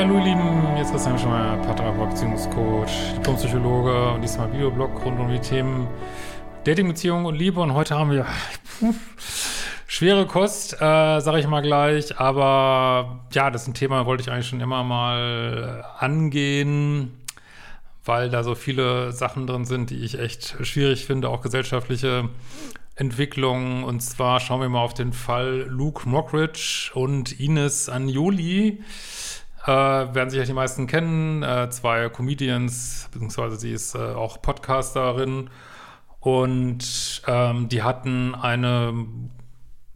Hallo ihr Lieben, hier ist Christian Schmeier, Paartherapeut, Beziehungscoach, Diplompsychologe und diesmal Videoblog rund um die Themen Dating, Beziehung und Liebe und heute haben wir schwere Kost, äh, sage ich mal gleich, aber ja, das ist ein Thema, wollte ich eigentlich schon immer mal angehen, weil da so viele Sachen drin sind, die ich echt schwierig finde, auch gesellschaftliche Entwicklungen. Und zwar schauen wir mal auf den Fall Luke Mockridge und Ines Agnoli. Äh, werden sicher die meisten kennen, äh, zwei Comedians, beziehungsweise sie ist äh, auch Podcasterin und ähm, die hatten eine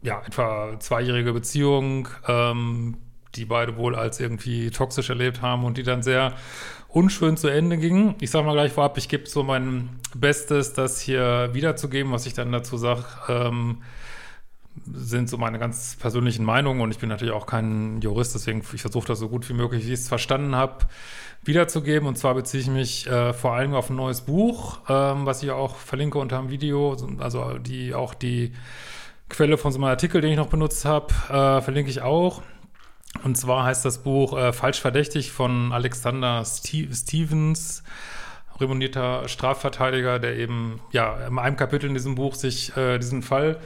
ja, etwa zweijährige Beziehung, ähm, die beide wohl als irgendwie toxisch erlebt haben und die dann sehr unschön zu Ende ging. Ich sage mal gleich vorab, ich gebe so mein Bestes, das hier wiederzugeben, was ich dann dazu sage. Ähm, sind so meine ganz persönlichen Meinungen und ich bin natürlich auch kein Jurist, deswegen ich versuche das so gut wie möglich, wie ich es verstanden habe, wiederzugeben. Und zwar beziehe ich mich äh, vor allem auf ein neues Buch, ähm, was ich auch verlinke unter dem Video, also die auch die Quelle von so einem Artikel, den ich noch benutzt habe, äh, verlinke ich auch. Und zwar heißt das Buch äh, Falsch verdächtig von Alexander Ste Stevens, renommierter Strafverteidiger, der eben ja in einem Kapitel in diesem Buch sich äh, diesen Fall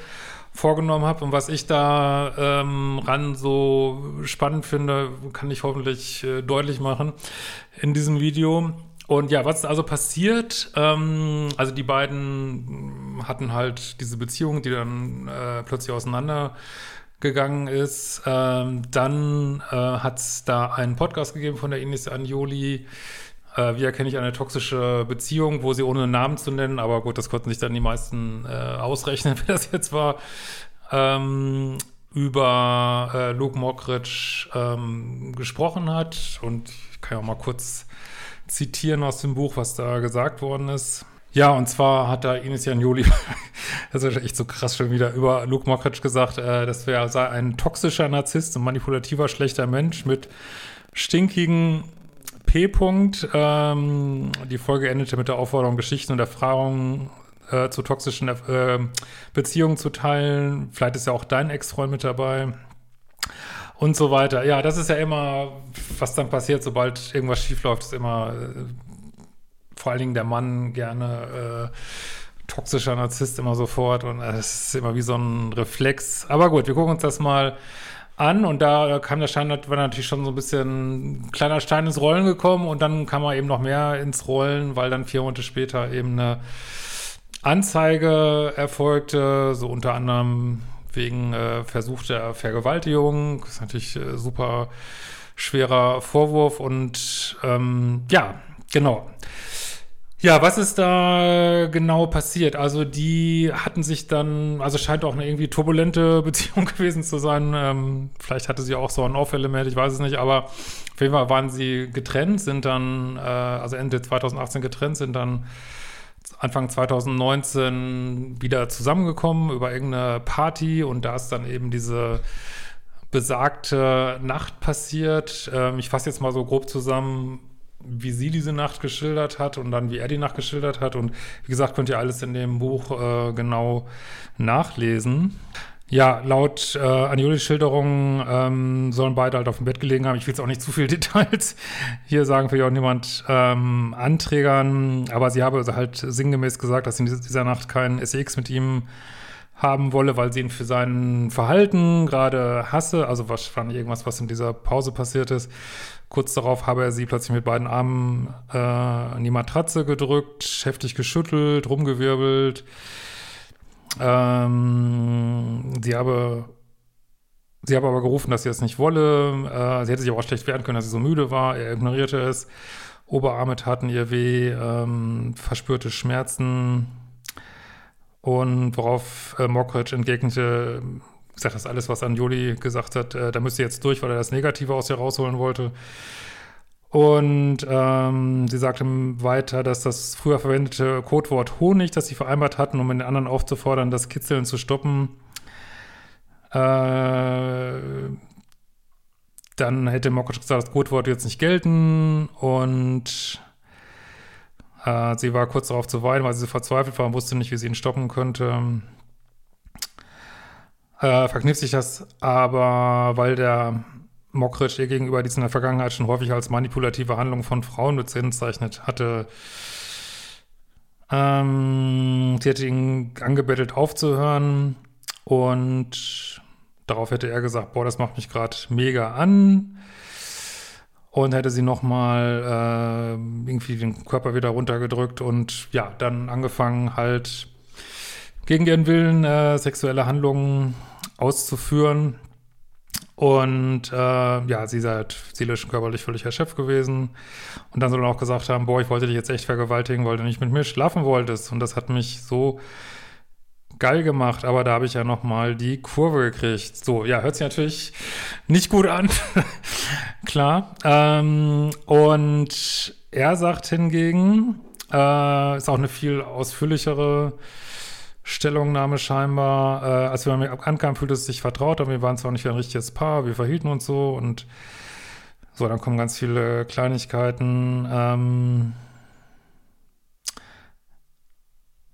vorgenommen habe und was ich da ähm, ran so spannend finde, kann ich hoffentlich äh, deutlich machen in diesem Video. Und ja, was ist also passiert? Ähm, also die beiden hatten halt diese Beziehung, die dann äh, plötzlich auseinandergegangen ist. Ähm, dann äh, hat es da einen Podcast gegeben von der Ines Anjoli, äh, wie erkenne ich eine toxische Beziehung, wo sie ohne Namen zu nennen, aber gut, das konnten sich dann die meisten äh, ausrechnen, wer das jetzt war, ähm, über äh, Luke Mockridge ähm, gesprochen hat. Und ich kann ja auch mal kurz zitieren aus dem Buch, was da gesagt worden ist. Ja, und zwar hat da Ines Janioli, das ist echt so krass schon wieder, über Luke Mockridge gesagt, äh, das wäre sei ein toxischer Narzisst und manipulativer, schlechter Mensch mit stinkigen P-Punkt. Ähm, die Folge endete mit der Aufforderung, Geschichten und Erfahrungen äh, zu toxischen äh, Beziehungen zu teilen. Vielleicht ist ja auch dein Ex-Freund mit dabei. Und so weiter. Ja, das ist ja immer, was dann passiert, sobald irgendwas schiefläuft, ist immer äh, vor allen Dingen der Mann gerne äh, toxischer Narzisst immer sofort. Und es ist immer wie so ein Reflex. Aber gut, wir gucken uns das mal an und da kam der Stein, war natürlich schon so ein bisschen ein kleiner Stein ins Rollen gekommen und dann kam er eben noch mehr ins Rollen, weil dann vier Monate später eben eine Anzeige erfolgte, so unter anderem wegen äh, versuchter Vergewaltigung. Das ist natürlich äh, super schwerer Vorwurf und ähm, ja, genau. Ja, was ist da genau passiert? Also die hatten sich dann, also scheint auch eine irgendwie turbulente Beziehung gewesen zu sein. Ähm, vielleicht hatte sie auch so ein Off-Element, ich weiß es nicht, aber auf jeden Fall waren sie getrennt, sind dann, äh, also Ende 2018 getrennt, sind dann Anfang 2019 wieder zusammengekommen über irgendeine Party und da ist dann eben diese besagte Nacht passiert. Ähm, ich fasse jetzt mal so grob zusammen, wie sie diese Nacht geschildert hat und dann wie er die Nacht geschildert hat. Und wie gesagt, könnt ihr alles in dem Buch äh, genau nachlesen. Ja, laut äh, Anjolis Schilderung ähm, sollen beide halt auf dem Bett gelegen haben. Ich will jetzt auch nicht zu viel Details hier sagen, will ja auch niemand ähm, anträgern. Aber sie habe halt sinngemäß gesagt, dass sie in dieser Nacht keinen SEX mit ihm haben wolle, weil sie ihn für sein Verhalten gerade hasse. Also wahrscheinlich irgendwas, was in dieser Pause passiert ist. Kurz darauf habe er sie plötzlich mit beiden Armen äh, an die Matratze gedrückt, heftig geschüttelt, rumgewirbelt. Ähm, sie habe Sie habe aber gerufen, dass sie es nicht wolle. Äh, sie hätte sich aber auch schlecht wehren können, dass sie so müde war. Er ignorierte es. Oberarme taten ihr weh, ähm, verspürte Schmerzen. Und worauf äh, Mockridge entgegnete, ich sage das alles, was Anjoli gesagt hat, äh, da müsste jetzt durch, weil er das Negative aus ihr rausholen wollte. Und ähm, sie sagte weiter, dass das früher verwendete Codewort Honig, das sie vereinbart hatten, um den anderen aufzufordern, das Kitzeln zu stoppen, äh, dann hätte Mokoc gesagt, das Codewort jetzt nicht gelten und äh, sie war kurz darauf zu weinen, weil sie verzweifelt war und wusste nicht, wie sie ihn stoppen könnte. Äh, verkniff sich das aber, weil der Mockridge ihr gegenüber dies in der Vergangenheit schon häufig als manipulative Handlung von Frauen bezeichnet hatte. Ähm, sie hätte ihn angebettelt aufzuhören und darauf hätte er gesagt, boah, das macht mich gerade mega an. Und hätte sie nochmal äh, irgendwie den Körper wieder runtergedrückt und ja, dann angefangen halt gegen ihren Willen äh, sexuelle Handlungen auszuführen. Und äh, ja, sie sei halt seelisch und körperlich völlig erschöpft gewesen. Und dann soll er auch gesagt haben, boah, ich wollte dich jetzt echt vergewaltigen, weil du nicht mit mir schlafen wolltest. Und das hat mich so geil gemacht, aber da habe ich ja noch mal die Kurve gekriegt. So, ja, hört sich natürlich nicht gut an. Klar. Ähm, und er sagt hingegen, äh, ist auch eine viel ausführlichere Stellungnahme scheinbar. Äh, als wir mit ankamen, fühlte es sich vertraut, aber wir waren zwar nicht ein richtiges Paar, wir verhielten uns so und so, dann kommen ganz viele Kleinigkeiten. Ähm,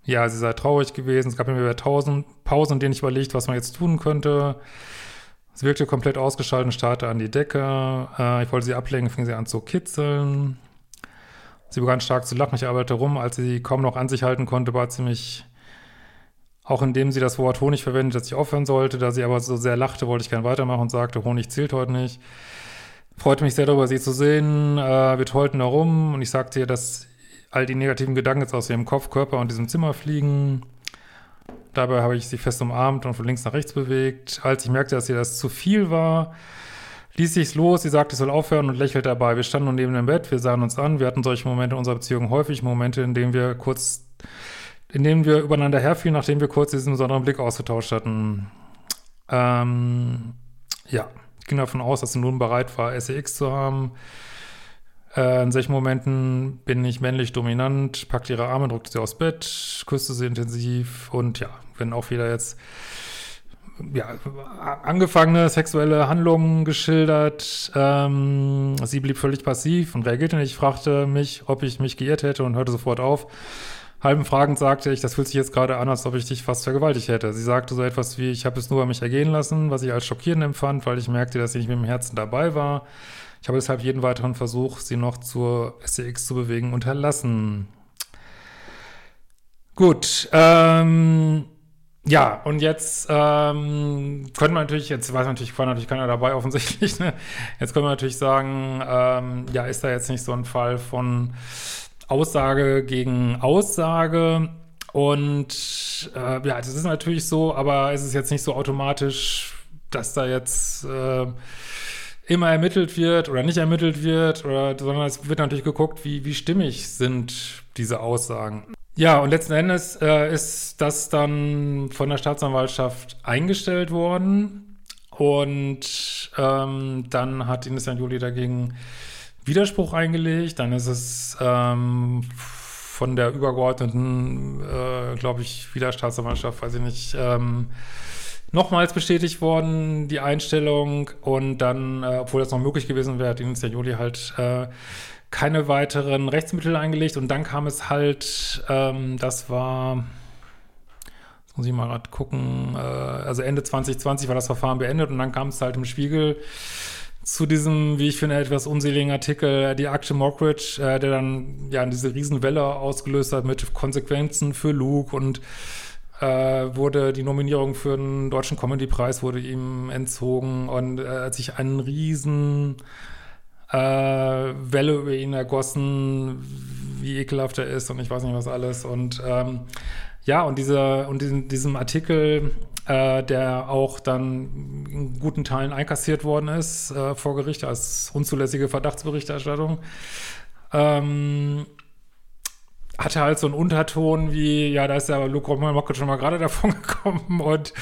ja, sie sei traurig gewesen. Es gab immer wieder tausend Pausen, in denen ich überlegt, was man jetzt tun könnte. Sie wirkte komplett ausgeschaltet und starrte an die Decke. Äh, ich wollte sie ablenken, fing sie an zu kitzeln. Sie begann stark zu lachen. Ich arbeitete rum. Als sie kaum noch an sich halten konnte, bat sie mich, auch indem sie das Wort Honig verwendet, dass ich aufhören sollte. Da sie aber so sehr lachte, wollte ich gern weitermachen und sagte, Honig zählt heute nicht. Freute mich sehr darüber, sie zu sehen. Äh, wir tollten herum und ich sagte ihr, dass all die negativen Gedanken jetzt aus ihrem Kopf, Körper und diesem Zimmer fliegen. Dabei habe ich sie fest umarmt und von links nach rechts bewegt. Als ich merkte, dass ihr das zu viel war, ließ ich es los. Sie sagte, ich soll aufhören und lächelte dabei. Wir standen nun neben dem Bett, wir sahen uns an. Wir hatten solche Momente in unserer Beziehung häufig, Momente, in denen wir kurz, in denen wir übereinander herfielen, nachdem wir kurz diesen besonderen Blick ausgetauscht hatten. Ähm, ja, ich ging davon aus, dass sie nun bereit war, SEX zu haben. Äh, in solchen Momenten bin ich männlich dominant, packte ihre Arme, drückte sie aufs Bett, küsste sie intensiv und ja, wenn auch wieder jetzt ja, angefangene sexuelle Handlungen geschildert. Ähm, sie blieb völlig passiv und reagierte nicht. Ich fragte mich, ob ich mich geirrt hätte und hörte sofort auf. Halben fragend sagte ich, das fühlt sich jetzt gerade an, als ob ich dich fast vergewaltigt hätte. Sie sagte so etwas wie, ich habe es nur bei mich ergehen lassen, was ich als schockierend empfand, weil ich merkte, dass sie nicht mit dem Herzen dabei war. Ich habe deshalb jeden weiteren Versuch, sie noch zur SCX zu bewegen, unterlassen. Gut, ähm, ja, und jetzt ähm, können wir natürlich, jetzt weiß natürlich, war natürlich keiner dabei offensichtlich, ne? jetzt können wir natürlich sagen, ähm, ja, ist da jetzt nicht so ein Fall von Aussage gegen Aussage und äh, ja, das ist natürlich so, aber es ist jetzt nicht so automatisch, dass da jetzt äh, immer ermittelt wird oder nicht ermittelt wird, oder, sondern es wird natürlich geguckt, wie, wie stimmig sind diese Aussagen. Ja, und letzten Endes äh, ist das dann von der Staatsanwaltschaft eingestellt worden. Und ähm, dann hat Ines Juli dagegen Widerspruch eingelegt. Dann ist es ähm, von der übergeordneten, äh, glaube ich, Widerstaatsanwaltschaft, weiß ich nicht, ähm, nochmals bestätigt worden, die Einstellung. Und dann, äh, obwohl das noch möglich gewesen wäre, hat Ines Juli halt äh, keine weiteren Rechtsmittel eingelegt. Und dann kam es halt, ähm, das war, jetzt muss ich mal gerade gucken, äh, also Ende 2020 war das Verfahren beendet und dann kam es halt im Spiegel zu diesem, wie ich finde, etwas unseligen Artikel, die Akte Mockridge, äh, der dann ja diese Riesenwelle ausgelöst hat mit Konsequenzen für Luke und äh, wurde die Nominierung für den Deutschen Comedy-Preis wurde ihm entzogen und äh, hat sich einen riesen äh, Welle über ihn ergossen, wie ekelhaft er ist und ich weiß nicht was alles und ähm, ja, und dieser und in diesem Artikel äh, der auch dann in guten Teilen einkassiert worden ist äh, vor Gericht als unzulässige Verdachtsberichterstattung. Ähm, hatte halt so einen Unterton wie, ja, da ist ja Luke Mockett schon mal gerade davon gekommen und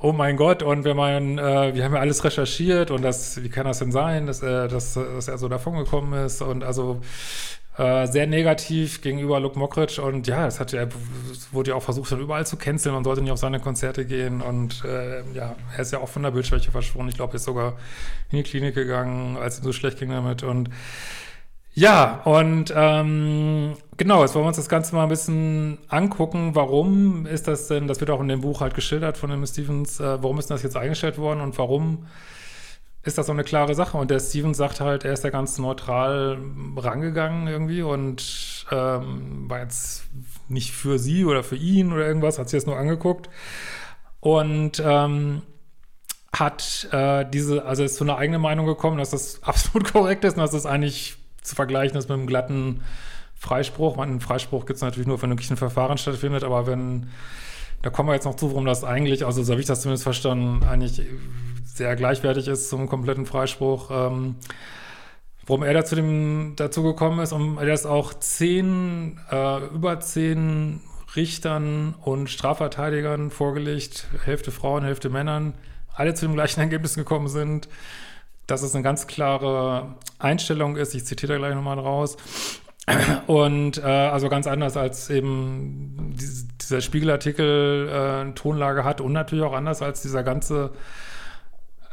oh mein Gott, und wenn man, äh, wir haben ja alles recherchiert und das, wie kann das denn sein, dass, äh, dass, dass er so davon gekommen ist und also äh, sehr negativ gegenüber Luke Mockridge und ja, es hat ja, wurde ja auch versucht, dann überall zu canceln, man sollte nicht auf seine Konzerte gehen und äh, ja, er ist ja auch von der Bildschwäche verschwunden, ich glaube, er ist sogar in die Klinik gegangen, als ihm so schlecht ging damit und ja, und ähm, genau, jetzt wollen wir uns das Ganze mal ein bisschen angucken. Warum ist das denn, das wird auch in dem Buch halt geschildert von dem Stevens, äh, warum ist das jetzt eingestellt worden und warum ist das so eine klare Sache? Und der Stevens sagt halt, er ist da ganz neutral rangegangen irgendwie und ähm, war jetzt nicht für sie oder für ihn oder irgendwas, hat sich das nur angeguckt. Und ähm, hat äh, diese, also ist zu einer eigenen Meinung gekommen, dass das absolut korrekt ist und dass das eigentlich zu vergleichen ist mit einem glatten Freispruch. Einen Freispruch gibt es natürlich nur, wenn wirklich ein Verfahren stattfindet, aber wenn, da kommen wir jetzt noch zu, warum das eigentlich, also so habe ich das zumindest verstanden, eigentlich sehr gleichwertig ist zum kompletten Freispruch. Ähm, warum er dazu, dem, dazu gekommen ist und er ist auch zehn, äh, über zehn Richtern und Strafverteidigern vorgelegt, Hälfte Frauen, Hälfte Männern, alle zu dem gleichen Ergebnis gekommen sind dass es eine ganz klare Einstellung ist. Ich zitiere da gleich nochmal raus. Und äh, also ganz anders als eben diese, dieser Spiegelartikel äh, Tonlage hat und natürlich auch anders als dieser ganze,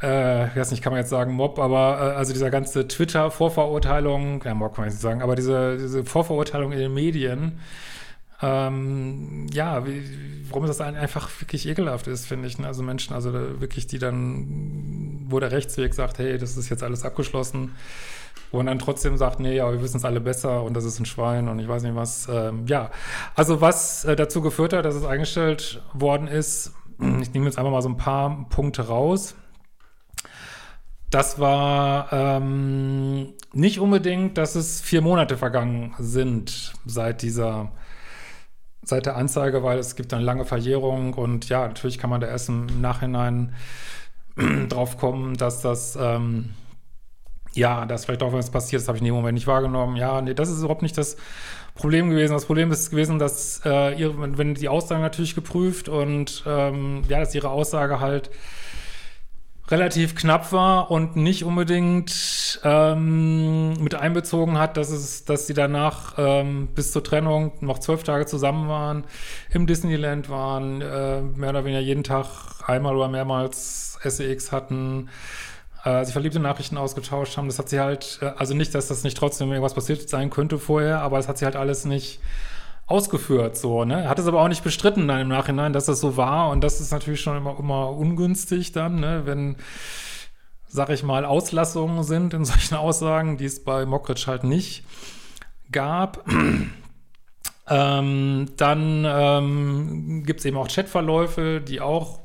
äh, ich weiß nicht, kann man jetzt sagen Mob, aber äh, also dieser ganze Twitter-Vorverurteilung, ja Mob kann man jetzt nicht sagen, aber diese, diese Vorverurteilung in den Medien, ähm, ja, wie, warum das einfach wirklich ekelhaft ist, finde ich. Ne? Also Menschen, also wirklich, die dann, wo der Rechtsweg sagt, hey, das ist jetzt alles abgeschlossen, man dann trotzdem sagt, nee, aber wir wissen es alle besser und das ist ein Schwein und ich weiß nicht was. Ähm, ja, also was äh, dazu geführt hat, dass es eingestellt worden ist, ich nehme jetzt einfach mal so ein paar Punkte raus. Das war ähm, nicht unbedingt, dass es vier Monate vergangen sind seit dieser seit der Anzeige, weil es gibt eine lange Verjährung und ja, natürlich kann man da erst im Nachhinein drauf kommen, dass das, ähm, ja, dass vielleicht auch was passiert, das habe ich in dem Moment nicht wahrgenommen. Ja, nee, das ist überhaupt nicht das Problem gewesen. Das Problem ist gewesen, dass äh, ihre, wenn die Aussagen natürlich geprüft und ähm, ja, dass ihre Aussage halt relativ knapp war und nicht unbedingt ähm, mit einbezogen hat, dass es, dass sie danach ähm, bis zur Trennung noch zwölf Tage zusammen waren, im Disneyland waren, äh, mehr oder weniger jeden Tag einmal oder mehrmals SEX hatten, äh, sich verliebte Nachrichten ausgetauscht haben. Das hat sie halt, äh, also nicht, dass das nicht trotzdem irgendwas passiert sein könnte vorher, aber das hat sie halt alles nicht ausgeführt, so, ne? Hat es aber auch nicht bestritten dann im Nachhinein, dass das so war und das ist natürlich schon immer, immer ungünstig dann, ne? Wenn, sag ich mal, Auslassungen sind in solchen Aussagen, die es bei Mockridge halt nicht gab. ähm, dann ähm, gibt es eben auch Chatverläufe, die auch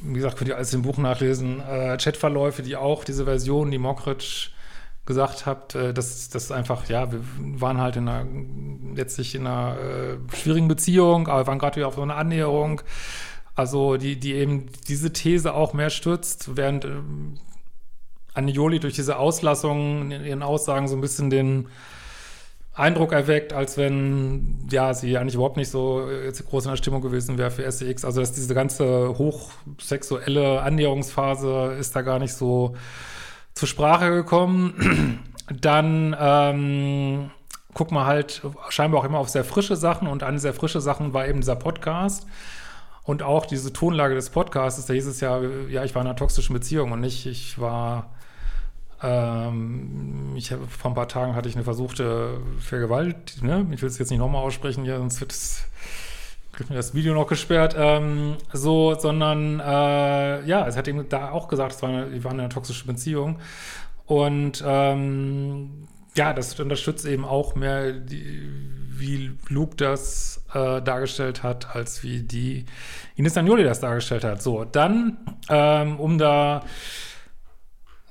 wie gesagt, könnt ihr alles im Buch nachlesen, äh, Chatverläufe, die auch diese Version, die Mockridge gesagt habt, äh, dass das einfach, ja, wir waren halt in einer, letztlich in einer äh, schwierigen Beziehung, aber wir waren gerade wieder auf so einer Annäherung. Also die, die eben diese These auch mehr stützt, während äh, Annioli durch diese Auslassungen in ihren Aussagen so ein bisschen den Eindruck erweckt, als wenn ja sie eigentlich überhaupt nicht so äh, jetzt groß in der Stimmung gewesen wäre für SEX. Also dass diese ganze hochsexuelle Annäherungsphase ist da gar nicht so zur Sprache gekommen. Dann ähm, guckt man halt scheinbar auch immer auf sehr frische Sachen und eine sehr frische Sachen war eben dieser Podcast. Und auch diese Tonlage des Podcasts, da hieß es ja, ja, ich war in einer toxischen Beziehung und nicht, ich war, ähm, ich vor ein paar Tagen hatte ich eine versuchte Vergewalt, ne? Ich will es jetzt nicht nochmal aussprechen hier, sonst wird es mir das Video noch gesperrt, ähm, so, sondern äh, ja, es hat eben da auch gesagt, es war eine, die waren in einer toxischen Beziehung. Und ähm, ja, das unterstützt eben auch mehr, die, wie Luke das äh, dargestellt hat, als wie die Ines Agnoli das dargestellt hat. So, dann, ähm, um da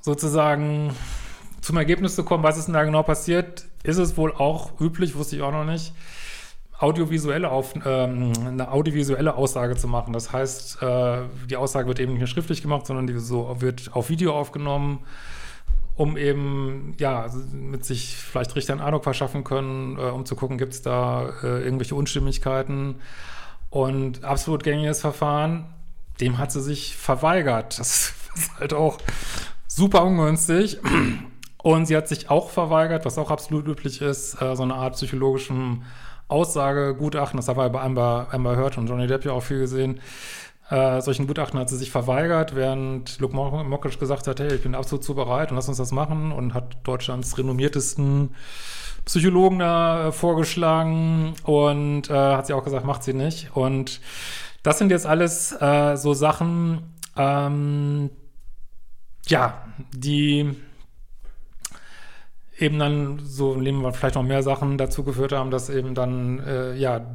sozusagen zum Ergebnis zu kommen, was ist denn da genau passiert, ist es wohl auch üblich, wusste ich auch noch nicht, audiovisuelle auf, ähm, eine audiovisuelle Aussage zu machen. Das heißt, äh, die Aussage wird eben nicht mehr schriftlich gemacht, sondern die so wird auf Video aufgenommen, um eben ja mit sich vielleicht Richtern Ahnung verschaffen können, äh, um zu gucken, gibt es da äh, irgendwelche Unstimmigkeiten. Und absolut gängiges Verfahren, dem hat sie sich verweigert. Das ist halt auch super ungünstig. Und sie hat sich auch verweigert, was auch absolut üblich ist, äh, so eine Art psychologischen Aussagegutachten, das haben wir bei Amber, Amber Heard und Johnny Depp ja auch viel gesehen. Äh, solchen Gutachten hat sie sich verweigert, während Luke Mockridge gesagt hat, hey, ich bin absolut zu bereit und lass uns das machen und hat Deutschlands renommiertesten Psychologen da äh, vorgeschlagen und äh, hat sie auch gesagt, macht sie nicht. Und das sind jetzt alles äh, so Sachen, ähm, ja, die eben dann so nehmen wir vielleicht noch mehr Sachen dazu geführt haben, dass eben dann äh, ja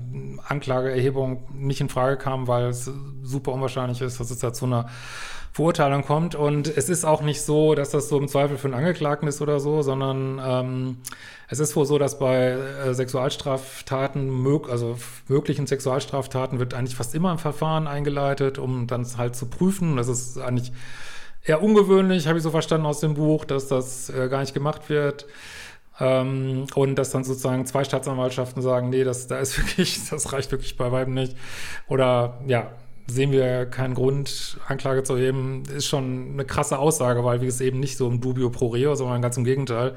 Anklageerhebung nicht in Frage kam, weil es super unwahrscheinlich ist, dass es da zu einer Verurteilung kommt. Und es ist auch nicht so, dass das so im Zweifel für einen Angeklagten ist oder so, sondern ähm, es ist wohl so, dass bei äh, Sexualstraftaten, mög also möglichen Sexualstraftaten, wird eigentlich fast immer ein Verfahren eingeleitet, um dann halt zu prüfen. Das ist eigentlich eher ungewöhnlich, habe ich so verstanden aus dem Buch, dass das äh, gar nicht gemacht wird. Ähm, und dass dann sozusagen zwei Staatsanwaltschaften sagen, nee, das, da ist wirklich, das reicht wirklich bei Weitem nicht. Oder ja, sehen wir keinen Grund, Anklage zu erheben, ist schon eine krasse Aussage, weil wir es eben nicht so im Dubio pro reo, sondern ganz im Gegenteil.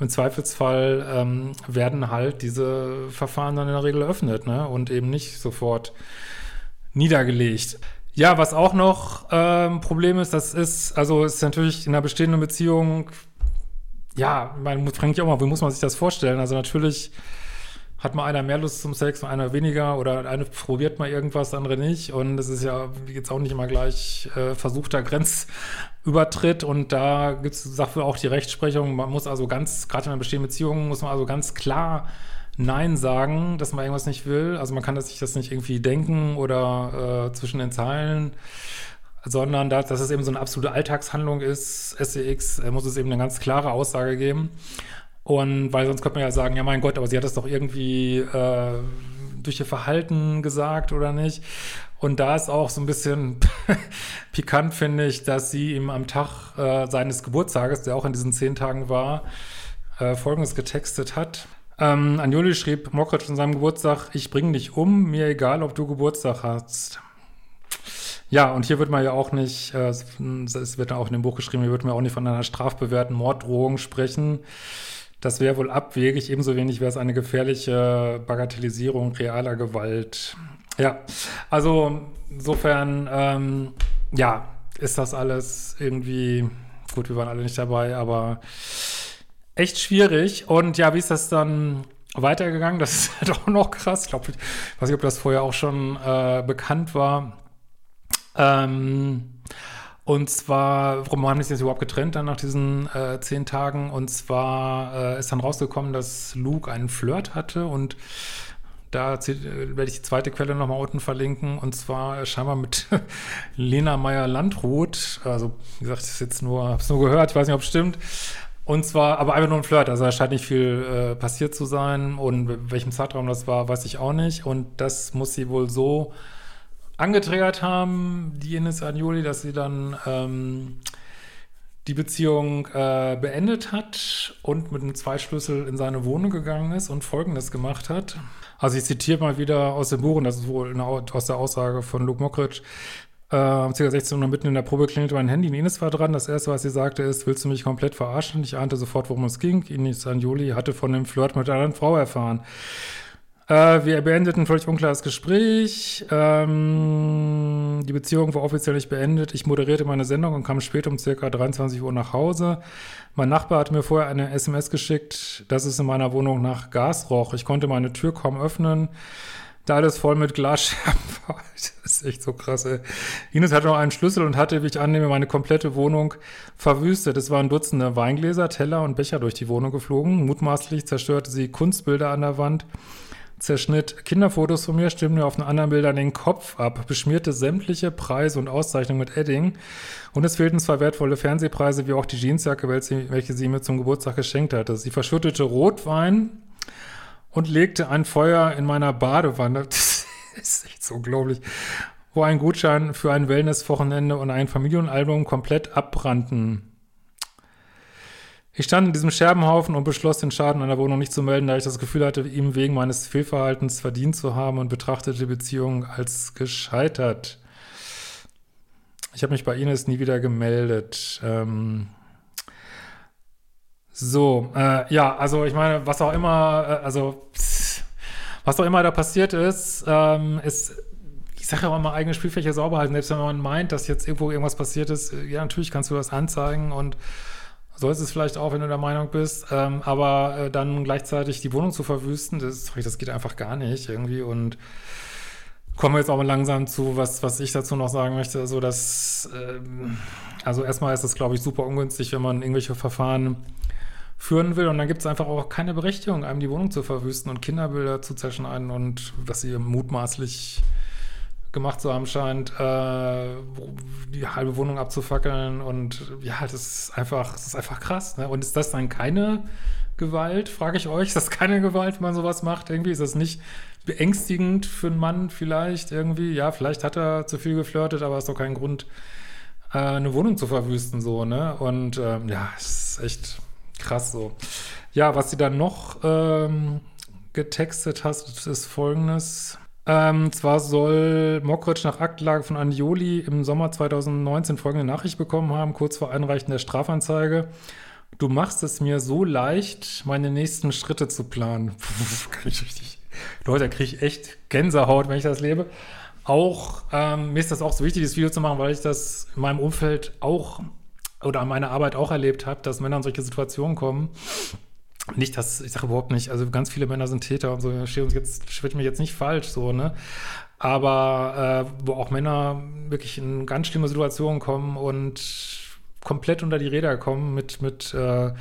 Im Zweifelsfall ähm, werden halt diese Verfahren dann in der Regel eröffnet ne? und eben nicht sofort niedergelegt. Ja, was auch noch ähm, Problem ist, das ist, also ist natürlich in einer bestehenden Beziehung, ja, man muss ich auch mal, wie muss man sich das vorstellen? Also natürlich hat mal einer mehr Lust zum Sex und einer weniger oder eine probiert mal irgendwas, andere nicht. Und es ist ja jetzt auch nicht immer gleich äh, versuchter Grenzübertritt. Und da gibt es dafür auch die Rechtsprechung. Man muss also ganz, gerade in einer bestehenden Beziehung, muss man also ganz klar Nein sagen, dass man irgendwas nicht will. Also man kann sich das nicht irgendwie denken oder äh, zwischen den Zeilen, sondern da, dass es eben so eine absolute Alltagshandlung ist, SEX, äh, muss es eben eine ganz klare Aussage geben. Und weil sonst könnte man ja sagen, ja mein Gott, aber sie hat es doch irgendwie äh, durch ihr Verhalten gesagt oder nicht. Und da ist auch so ein bisschen pikant, finde ich, dass sie ihm am Tag äh, seines Geburtstages, der auch in diesen zehn Tagen war, äh, Folgendes getextet hat. Ähm, Anjoli schrieb Mockridge an seinem Geburtstag, ich bringe dich um, mir egal, ob du Geburtstag hast. Ja, und hier wird man ja auch nicht, äh, es wird auch in dem Buch geschrieben, hier wird man auch nicht von einer strafbewährten Morddrohung sprechen. Das wäre wohl abwegig, ebenso wenig wäre es eine gefährliche Bagatellisierung realer Gewalt. Ja, also insofern, ähm, ja, ist das alles irgendwie, gut, wir waren alle nicht dabei, aber echt schwierig. Und ja, wie ist das dann weitergegangen? Das ist halt auch noch krass. Ich glaube, ich weiß nicht, ob das vorher auch schon äh, bekannt war. Ähm, und zwar, warum haben die sich jetzt überhaupt getrennt dann nach diesen äh, zehn Tagen? Und zwar äh, ist dann rausgekommen, dass Luke einen Flirt hatte und da äh, werde ich die zweite Quelle nochmal unten verlinken. Und zwar scheinbar mit Lena Meyer-Landrut. Also, wie gesagt, ich habe es nur gehört, ich weiß nicht, ob es stimmt. Und zwar, aber einfach nur ein Flirt. Also da scheint nicht viel äh, passiert zu sein. Und welchem Zeitraum das war, weiß ich auch nicht. Und das muss sie wohl so angetriggert haben, die Ines Agnoli, dass sie dann ähm, die Beziehung äh, beendet hat und mit einem Zweischlüssel in seine Wohnung gegangen ist und Folgendes gemacht hat. Also ich zitiere mal wieder aus dem Buch, und das ist wohl eine, aus der Aussage von Luke Mockridge. Äh, um ca. 16 Uhr mitten in der Probe klingelte mein Handy. Ines war dran. Das erste, was sie sagte, ist, willst du mich komplett verarschen? Ich ahnte sofort, worum es ging. Ines Anjoli hatte von dem Flirt mit einer anderen Frau erfahren. Äh, wir beendeten völlig unklares Gespräch. Ähm, die Beziehung war offiziell nicht beendet. Ich moderierte meine Sendung und kam spät um circa 23 Uhr nach Hause. Mein Nachbar hatte mir vorher eine SMS geschickt, dass es in meiner Wohnung nach Gas roch. Ich konnte meine Tür kaum öffnen da alles voll mit Glasscherben. Das ist echt so krass, ey. Ines hatte noch einen Schlüssel und hatte, wie ich annehme, meine komplette Wohnung verwüstet. Es waren Dutzende Weingläser, Teller und Becher durch die Wohnung geflogen. Mutmaßlich zerstörte sie Kunstbilder an der Wand, zerschnitt Kinderfotos von mir, stimmte mir auf den anderen Bildern den Kopf ab, beschmierte sämtliche Preise und Auszeichnungen mit Edding. Und es fehlten zwar wertvolle Fernsehpreise, wie auch die Jeansjacke, welche sie mir zum Geburtstag geschenkt hatte. Sie verschüttete Rotwein und legte ein Feuer in meiner Badewanne. Das ist echt so unglaublich. Wo ein Gutschein für ein Wellness-Wochenende und ein Familienalbum komplett abbrannten. Ich stand in diesem Scherbenhaufen und beschloss, den Schaden der Wohnung nicht zu melden, da ich das Gefühl hatte, ihm wegen meines Fehlverhaltens verdient zu haben und betrachtete die Beziehung als gescheitert. Ich habe mich bei Ines nie wieder gemeldet. Ähm so, äh, ja, also ich meine, was auch immer, äh, also was auch immer da passiert ist, ähm, ist, ich sage ja auch immer, eigene Spielfläche sauber halten. Selbst wenn man meint, dass jetzt irgendwo irgendwas passiert ist, äh, ja, natürlich kannst du das anzeigen und sollst es vielleicht auch, wenn du der Meinung bist, ähm, aber äh, dann gleichzeitig die Wohnung zu verwüsten, das, das geht einfach gar nicht irgendwie und kommen wir jetzt auch mal langsam zu, was, was ich dazu noch sagen möchte, so dass, ähm, also erstmal ist es, glaube ich, super ungünstig, wenn man irgendwelche Verfahren führen will und dann gibt es einfach auch keine Berechtigung, einem die Wohnung zu verwüsten und Kinderbilder zu zerschneiden und was sie mutmaßlich gemacht zu haben scheint, äh, die halbe Wohnung abzufackeln und ja, das ist einfach, das ist einfach krass. Ne? Und ist das dann keine Gewalt, frage ich euch? Ist das keine Gewalt, wenn man sowas macht? Irgendwie ist das nicht beängstigend für einen Mann vielleicht irgendwie? Ja, vielleicht hat er zu viel geflirtet, aber ist doch kein Grund, äh, eine Wohnung zu verwüsten so, ne? Und ähm, ja, es ist echt krass so. Ja, was sie dann noch ähm, getextet hast, ist folgendes. Ähm, zwar soll Mockridge nach Aktenlage von Anjoli im Sommer 2019 folgende Nachricht bekommen haben, kurz vor Einreichen der Strafanzeige. Du machst es mir so leicht, meine nächsten Schritte zu planen. kann ich richtig. Leute, da kriege ich echt Gänsehaut, wenn ich das lebe. Auch, ähm, mir ist das auch so wichtig, dieses Video zu machen, weil ich das in meinem Umfeld auch oder an meiner Arbeit auch erlebt habe, dass Männer in solche Situationen kommen nicht, dass ich sage überhaupt nicht, also ganz viele Männer sind Täter und so, steht uns jetzt, schwirrt mich jetzt nicht falsch, so, ne? Aber äh, wo auch Männer wirklich in ganz schlimme Situationen kommen und komplett unter die Räder kommen mit, mit äh,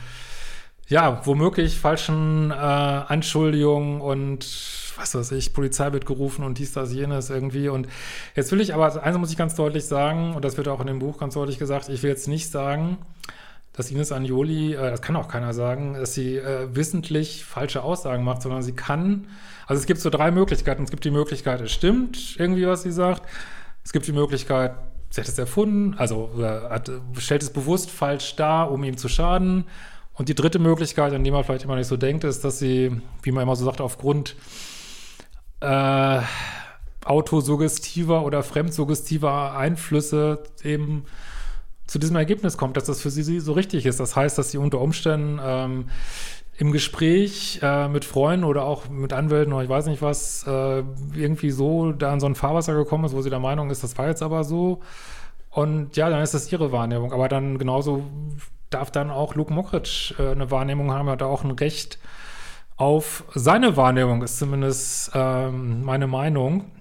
ja, womöglich falschen äh, Anschuldigungen und was weiß ich, Polizei wird gerufen und dies, das, jenes irgendwie. Und jetzt will ich aber, eins muss ich ganz deutlich sagen, und das wird auch in dem Buch ganz deutlich gesagt, ich will jetzt nicht sagen, dass Ines Anjoli, äh, das kann auch keiner sagen, dass sie äh, wissentlich falsche Aussagen macht, sondern sie kann, also es gibt so drei Möglichkeiten. Es gibt die Möglichkeit, es stimmt irgendwie, was sie sagt. Es gibt die Möglichkeit, sie hat es erfunden, also äh, hat, stellt es bewusst falsch dar, um ihm zu schaden. Und die dritte Möglichkeit, an die man vielleicht immer nicht so denkt, ist, dass sie, wie man immer so sagt, aufgrund äh, autosuggestiver oder fremdsuggestiver Einflüsse eben zu diesem Ergebnis kommt, dass das für sie so richtig ist. Das heißt, dass sie unter Umständen ähm, im Gespräch äh, mit Freunden oder auch mit Anwälten oder ich weiß nicht was, äh, irgendwie so da in so ein Fahrwasser gekommen ist, wo sie der Meinung ist, das war jetzt aber so. Und ja, dann ist das ihre Wahrnehmung. Aber dann genauso darf dann auch Luke Mockridge äh, eine Wahrnehmung haben, er hat auch ein Recht auf seine Wahrnehmung, ist zumindest ähm, meine Meinung.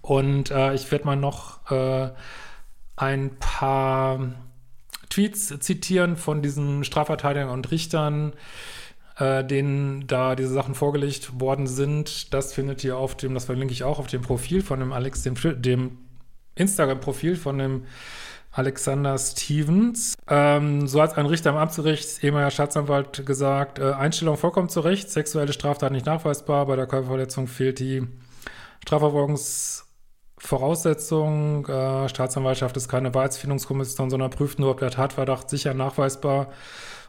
Und äh, ich werde mal noch äh, ein paar Tweets zitieren von diesen Strafverteidigern und Richtern, äh, denen da diese Sachen vorgelegt worden sind. Das findet ihr auf dem, das verlinke ich auch auf dem Profil von dem Alex, dem, dem Instagram-Profil von dem Alexander Stevens. Ähm, so hat ein Richter im Amtsgericht, ehemaliger Staatsanwalt, gesagt, äh, Einstellung vollkommen zu Recht, sexuelle Straftat nicht nachweisbar, bei der Körperverletzung fehlt die Strafverfolgungs- Voraussetzung, äh, Staatsanwaltschaft ist keine Wahrheitsfindungskommission, sondern prüft nur, ob der Tatverdacht sicher nachweisbar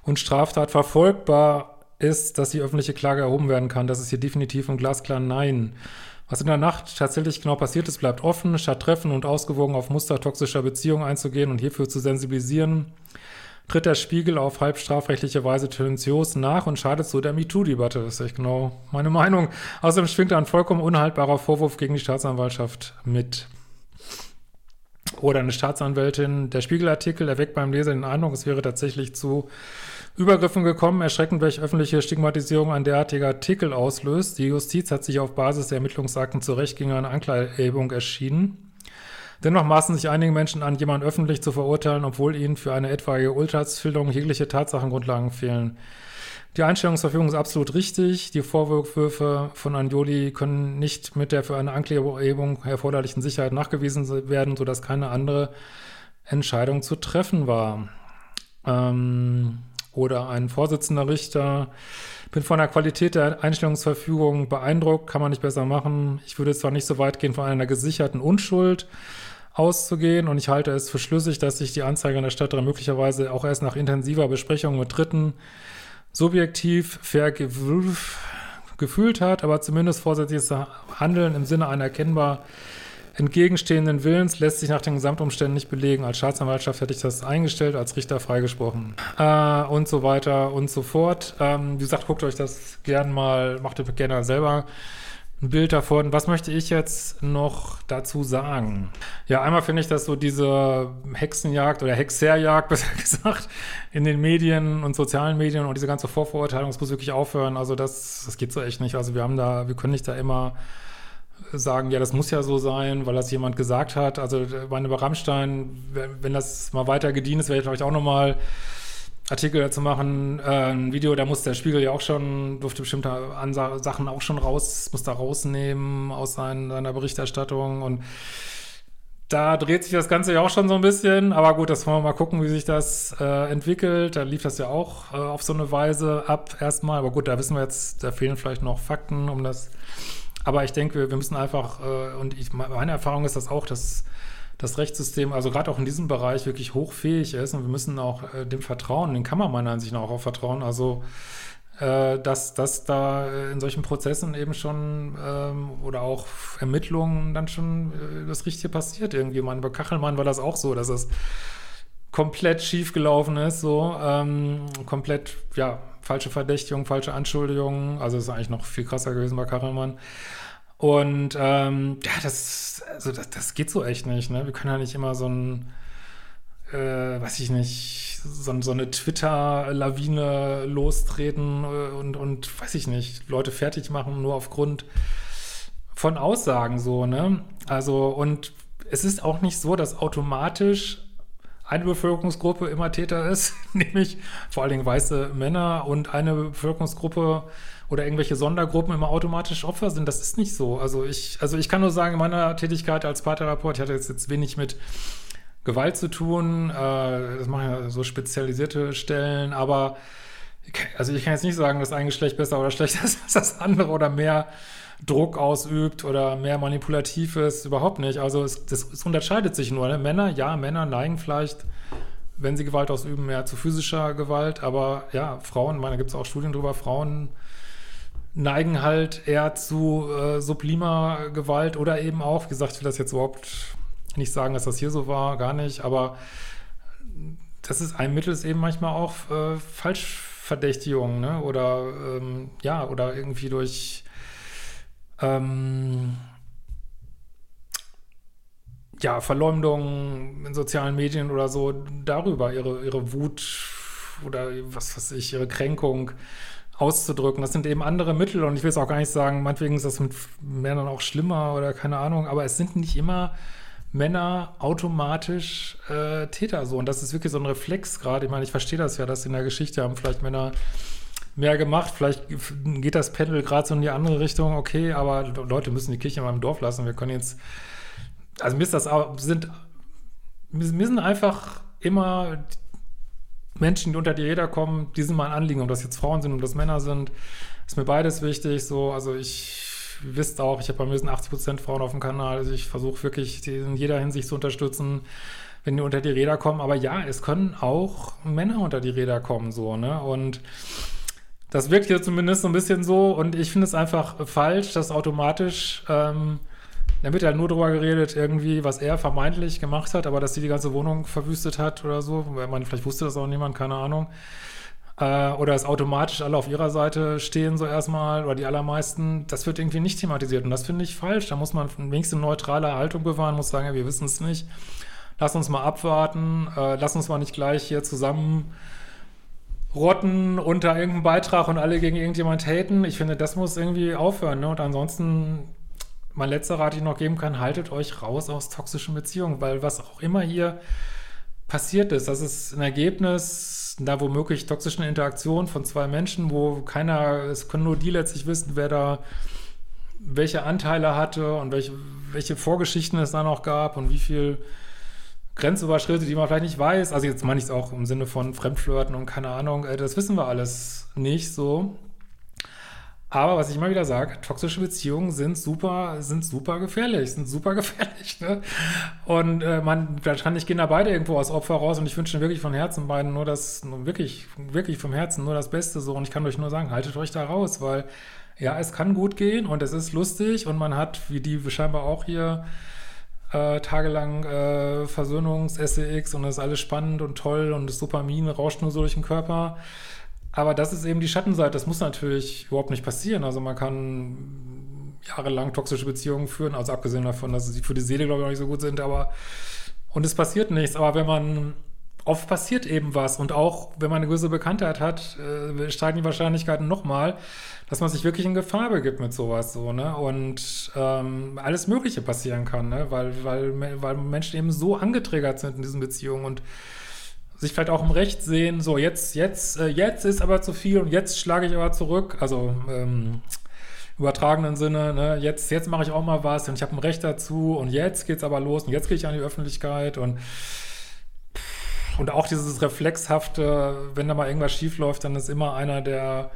und Straftat verfolgbar ist, dass die öffentliche Klage erhoben werden kann. Das ist hier definitiv und glasklar Nein. Was in der Nacht tatsächlich genau passiert ist, bleibt offen. Statt treffen und ausgewogen auf Muster toxischer Beziehungen einzugehen und hierfür zu sensibilisieren, tritt der Spiegel auf halb strafrechtliche Weise tendenziös nach und schadet so der MeToo-Debatte. Das ist echt genau meine Meinung. Außerdem schwingt ein vollkommen unhaltbarer Vorwurf gegen die Staatsanwaltschaft mit. Oder eine Staatsanwältin. Der Spiegelartikel erweckt beim Leser den Eindruck, es wäre tatsächlich zu Übergriffen gekommen. Erschreckend, welche öffentliche Stigmatisierung ein derartiger Artikel auslöst. Die Justiz hat sich auf Basis der Ermittlungsakten zu Recht gegen eine Anklageerhebung erschienen. Dennoch maßen sich einige Menschen an, jemanden öffentlich zu verurteilen, obwohl ihnen für eine etwaige Urteilsfilterung jegliche Tatsachengrundlagen fehlen. Die Einstellungsverfügung ist absolut richtig. Die Vorwürfe von Anjoli können nicht mit der für eine Anklägererhebung erforderlichen Sicherheit nachgewiesen werden, sodass keine andere Entscheidung zu treffen war. Ähm, oder ein Vorsitzender Richter. Bin von der Qualität der Einstellungsverfügung beeindruckt, kann man nicht besser machen. Ich würde zwar nicht so weit gehen, von einer gesicherten Unschuld auszugehen und ich halte es für schlüssig, dass sich die Anzeigerin der Stadt möglicherweise auch erst nach intensiver Besprechung mit Dritten subjektiv fair gefühlt hat, aber zumindest vorsätzliches Handeln im Sinne einer erkennbar entgegenstehenden Willens lässt sich nach den Gesamtumständen nicht belegen. Als Staatsanwaltschaft hätte ich das eingestellt, als Richter freigesprochen äh, und so weiter und so fort. Ähm, wie gesagt, guckt euch das gern mal, macht euch gerne selber ein Bild davon. Was möchte ich jetzt noch dazu sagen? Ja, einmal finde ich, dass so diese Hexenjagd oder Hexerjagd, besser gesagt, in den Medien und sozialen Medien und diese ganze Vorverurteilung, das muss wirklich aufhören. Also das, das geht so echt nicht. Also wir haben da, wir können nicht da immer sagen, ja, das muss ja so sein, weil das jemand gesagt hat. Also meine bei Rammstein, wenn das mal weiter gedient ist, werde ich vielleicht auch nochmal Artikel dazu machen, äh, ein Video, da muss der Spiegel ja auch schon, durfte bestimmte Ansa Sachen auch schon raus, muss da rausnehmen aus sein, seiner Berichterstattung und da dreht sich das Ganze ja auch schon so ein bisschen, aber gut, das wollen wir mal gucken, wie sich das äh, entwickelt. Da lief das ja auch äh, auf so eine Weise ab erstmal, aber gut, da wissen wir jetzt, da fehlen vielleicht noch Fakten, um das aber ich denke, wir müssen einfach, äh, und ich, meine Erfahrung ist das auch, dass das Rechtssystem, also gerade auch in diesem Bereich, wirklich hochfähig ist und wir müssen auch äh, dem vertrauen, den kann man meiner Ansicht nach auch vertrauen. Also äh, dass, dass da in solchen Prozessen eben schon ähm, oder auch Ermittlungen dann schon das Richtige passiert irgendwie. Man, bei Kachelmann war das auch so, dass es komplett schief gelaufen ist, so ähm, komplett, ja, falsche Verdächtigung, falsche Anschuldigungen. Also ist eigentlich noch viel krasser gewesen bei Kachelmann. Und ähm, ja, das, also das, das geht so echt nicht. Ne? Wir können ja nicht immer so ein, äh, weiß ich nicht, so, so eine Twitter-Lawine lostreten und, und, weiß ich nicht, Leute fertig machen, nur aufgrund von Aussagen so, ne? Also, und es ist auch nicht so, dass automatisch eine Bevölkerungsgruppe immer Täter ist, nämlich vor allen Dingen weiße Männer und eine Bevölkerungsgruppe oder irgendwelche Sondergruppen immer automatisch Opfer sind. Das ist nicht so. Also ich, also ich kann nur sagen, in meiner Tätigkeit als Paartherapeut, ich hatte jetzt, jetzt wenig mit Gewalt zu tun. Äh, das machen ja so spezialisierte Stellen, aber also ich kann jetzt nicht sagen, dass ein Geschlecht besser oder schlechter ist als das andere oder mehr Druck ausübt oder mehr manipulativ ist, überhaupt nicht. Also es, das, es unterscheidet sich nur. Ne? Männer, ja, Männer neigen vielleicht, wenn sie Gewalt ausüben, mehr zu physischer Gewalt, aber ja, Frauen, meine, da gibt es auch Studien drüber, Frauen neigen halt eher zu äh, sublimer Gewalt oder eben auch, wie gesagt, ich will das jetzt überhaupt nicht sagen, dass das hier so war, gar nicht, aber das ist ein Mittel, ist eben manchmal auch äh, Falschverdächtigung, ne? Oder ähm, ja, oder irgendwie durch ähm, ja, Verleumdung in sozialen Medien oder so, darüber ihre, ihre Wut oder was weiß ich, ihre Kränkung auszudrücken. Das sind eben andere Mittel und ich will es auch gar nicht sagen, meinetwegen ist das mit Männern auch schlimmer oder keine Ahnung, aber es sind nicht immer Männer automatisch äh, Täter so. Und das ist wirklich so ein Reflex gerade. Ich meine, ich verstehe das ja, dass in der Geschichte haben vielleicht Männer mehr gemacht. Vielleicht geht das Pendel gerade so in die andere Richtung, okay, aber Leute müssen die Kirche mal im Dorf lassen. Wir können jetzt, also mir ist das sind, mir sind einfach immer Menschen, die unter die Räder kommen, die sind mein Anliegen. Ob das jetzt Frauen sind und das Männer sind, ist mir beides wichtig. So, also ich wisst auch, ich habe bei mir sind 80 Prozent Frauen auf dem Kanal. Also ich versuche wirklich, die in jeder Hinsicht zu unterstützen, wenn die unter die Räder kommen. Aber ja, es können auch Männer unter die Räder kommen, so, ne? Und das wirkt hier zumindest so ein bisschen so und ich finde es einfach falsch, dass automatisch, ähm, da wird ja nur drüber geredet, irgendwie, was er vermeintlich gemacht hat, aber dass sie die ganze Wohnung verwüstet hat oder so. Ich meine, vielleicht wusste das auch niemand, keine Ahnung. Äh, oder dass automatisch alle auf ihrer Seite stehen, so erstmal, oder die allermeisten. Das wird irgendwie nicht thematisiert und das finde ich falsch. Da muss man wenigstens eine neutrale Haltung bewahren, muss sagen, ja, wir wissen es nicht. Lass uns mal abwarten, äh, lass uns mal nicht gleich hier zusammen rotten unter irgendeinem Beitrag und alle gegen irgendjemand haten. Ich finde, das muss irgendwie aufhören. Ne? Und ansonsten, mein letzter Rat, den ich noch geben kann, haltet euch raus aus toxischen Beziehungen, weil was auch immer hier passiert ist, das ist ein Ergebnis da womöglich toxischen Interaktion von zwei Menschen, wo keiner, es können nur die letztlich wissen, wer da welche Anteile hatte und welche, welche Vorgeschichten es da noch gab und wie viel Grenzüberschritte, die man vielleicht nicht weiß. Also jetzt meine ich es auch im Sinne von Fremdflirten und keine Ahnung, äh, das wissen wir alles nicht so. Aber was ich immer wieder sage, toxische Beziehungen sind super, sind super gefährlich, sind super gefährlich. Ne? Und äh, man, wahrscheinlich gehen da beide irgendwo aus Opfer raus und ich wünsche wirklich von Herzen beiden nur das, nur wirklich, wirklich vom Herzen nur das Beste so. Und ich kann euch nur sagen, haltet euch da raus, weil ja, es kann gut gehen und es ist lustig und man hat, wie die scheinbar auch hier, äh, tagelang äh, Versöhnungs-SEX und es ist alles spannend und toll und das Dopamin rauscht nur so durch den Körper. Aber das ist eben die Schattenseite. Das muss natürlich überhaupt nicht passieren. Also man kann jahrelang toxische Beziehungen führen, also abgesehen davon, dass sie für die Seele, glaube ich, auch nicht so gut sind, aber und es passiert nichts. Aber wenn man oft passiert eben was und auch wenn man eine gewisse Bekanntheit hat, äh, steigen die Wahrscheinlichkeiten nochmal, dass man sich wirklich in Gefahr begibt mit sowas so, ne? Und ähm, alles Mögliche passieren kann, ne? Weil, weil, weil Menschen eben so angetriggert sind in diesen Beziehungen und sich vielleicht auch im Recht sehen, so jetzt, jetzt, äh, jetzt ist aber zu viel und jetzt schlage ich aber zurück. Also ähm, übertragenen Sinne, ne? jetzt, jetzt mache ich auch mal was und ich habe ein Recht dazu und jetzt geht's aber los und jetzt gehe ich an die Öffentlichkeit und und auch dieses reflexhafte, wenn da mal irgendwas schief läuft, dann ist immer einer der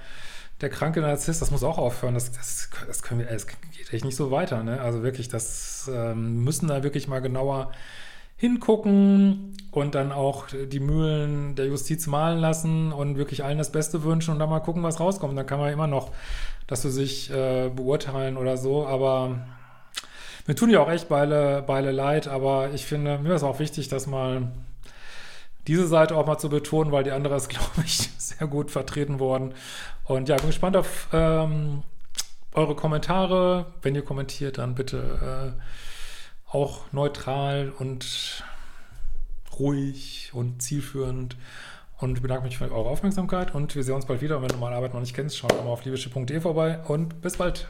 der kranke Narzisst, das muss auch aufhören. Das, das, das können wir, es geht echt nicht so weiter. Ne? Also wirklich, das ähm, müssen da wirklich mal genauer hingucken und dann auch die Mühlen der Justiz malen lassen und wirklich allen das Beste wünschen und dann mal gucken, was rauskommt. Dann kann man immer noch das für sich äh, beurteilen oder so, aber mir tun ja auch echt beide, beide leid, aber ich finde, mir ist auch wichtig, dass mal diese Seite auch mal zu betonen, weil die andere ist, glaube ich, sehr gut vertreten worden. Und ja, bin gespannt auf ähm, eure Kommentare. Wenn ihr kommentiert, dann bitte äh, auch neutral und ruhig und zielführend. Und ich bedanke mich für eure Aufmerksamkeit und wir sehen uns bald wieder. Und wenn du meine Arbeit noch nicht kennst, schau mal auf liebeschiff.de vorbei und bis bald.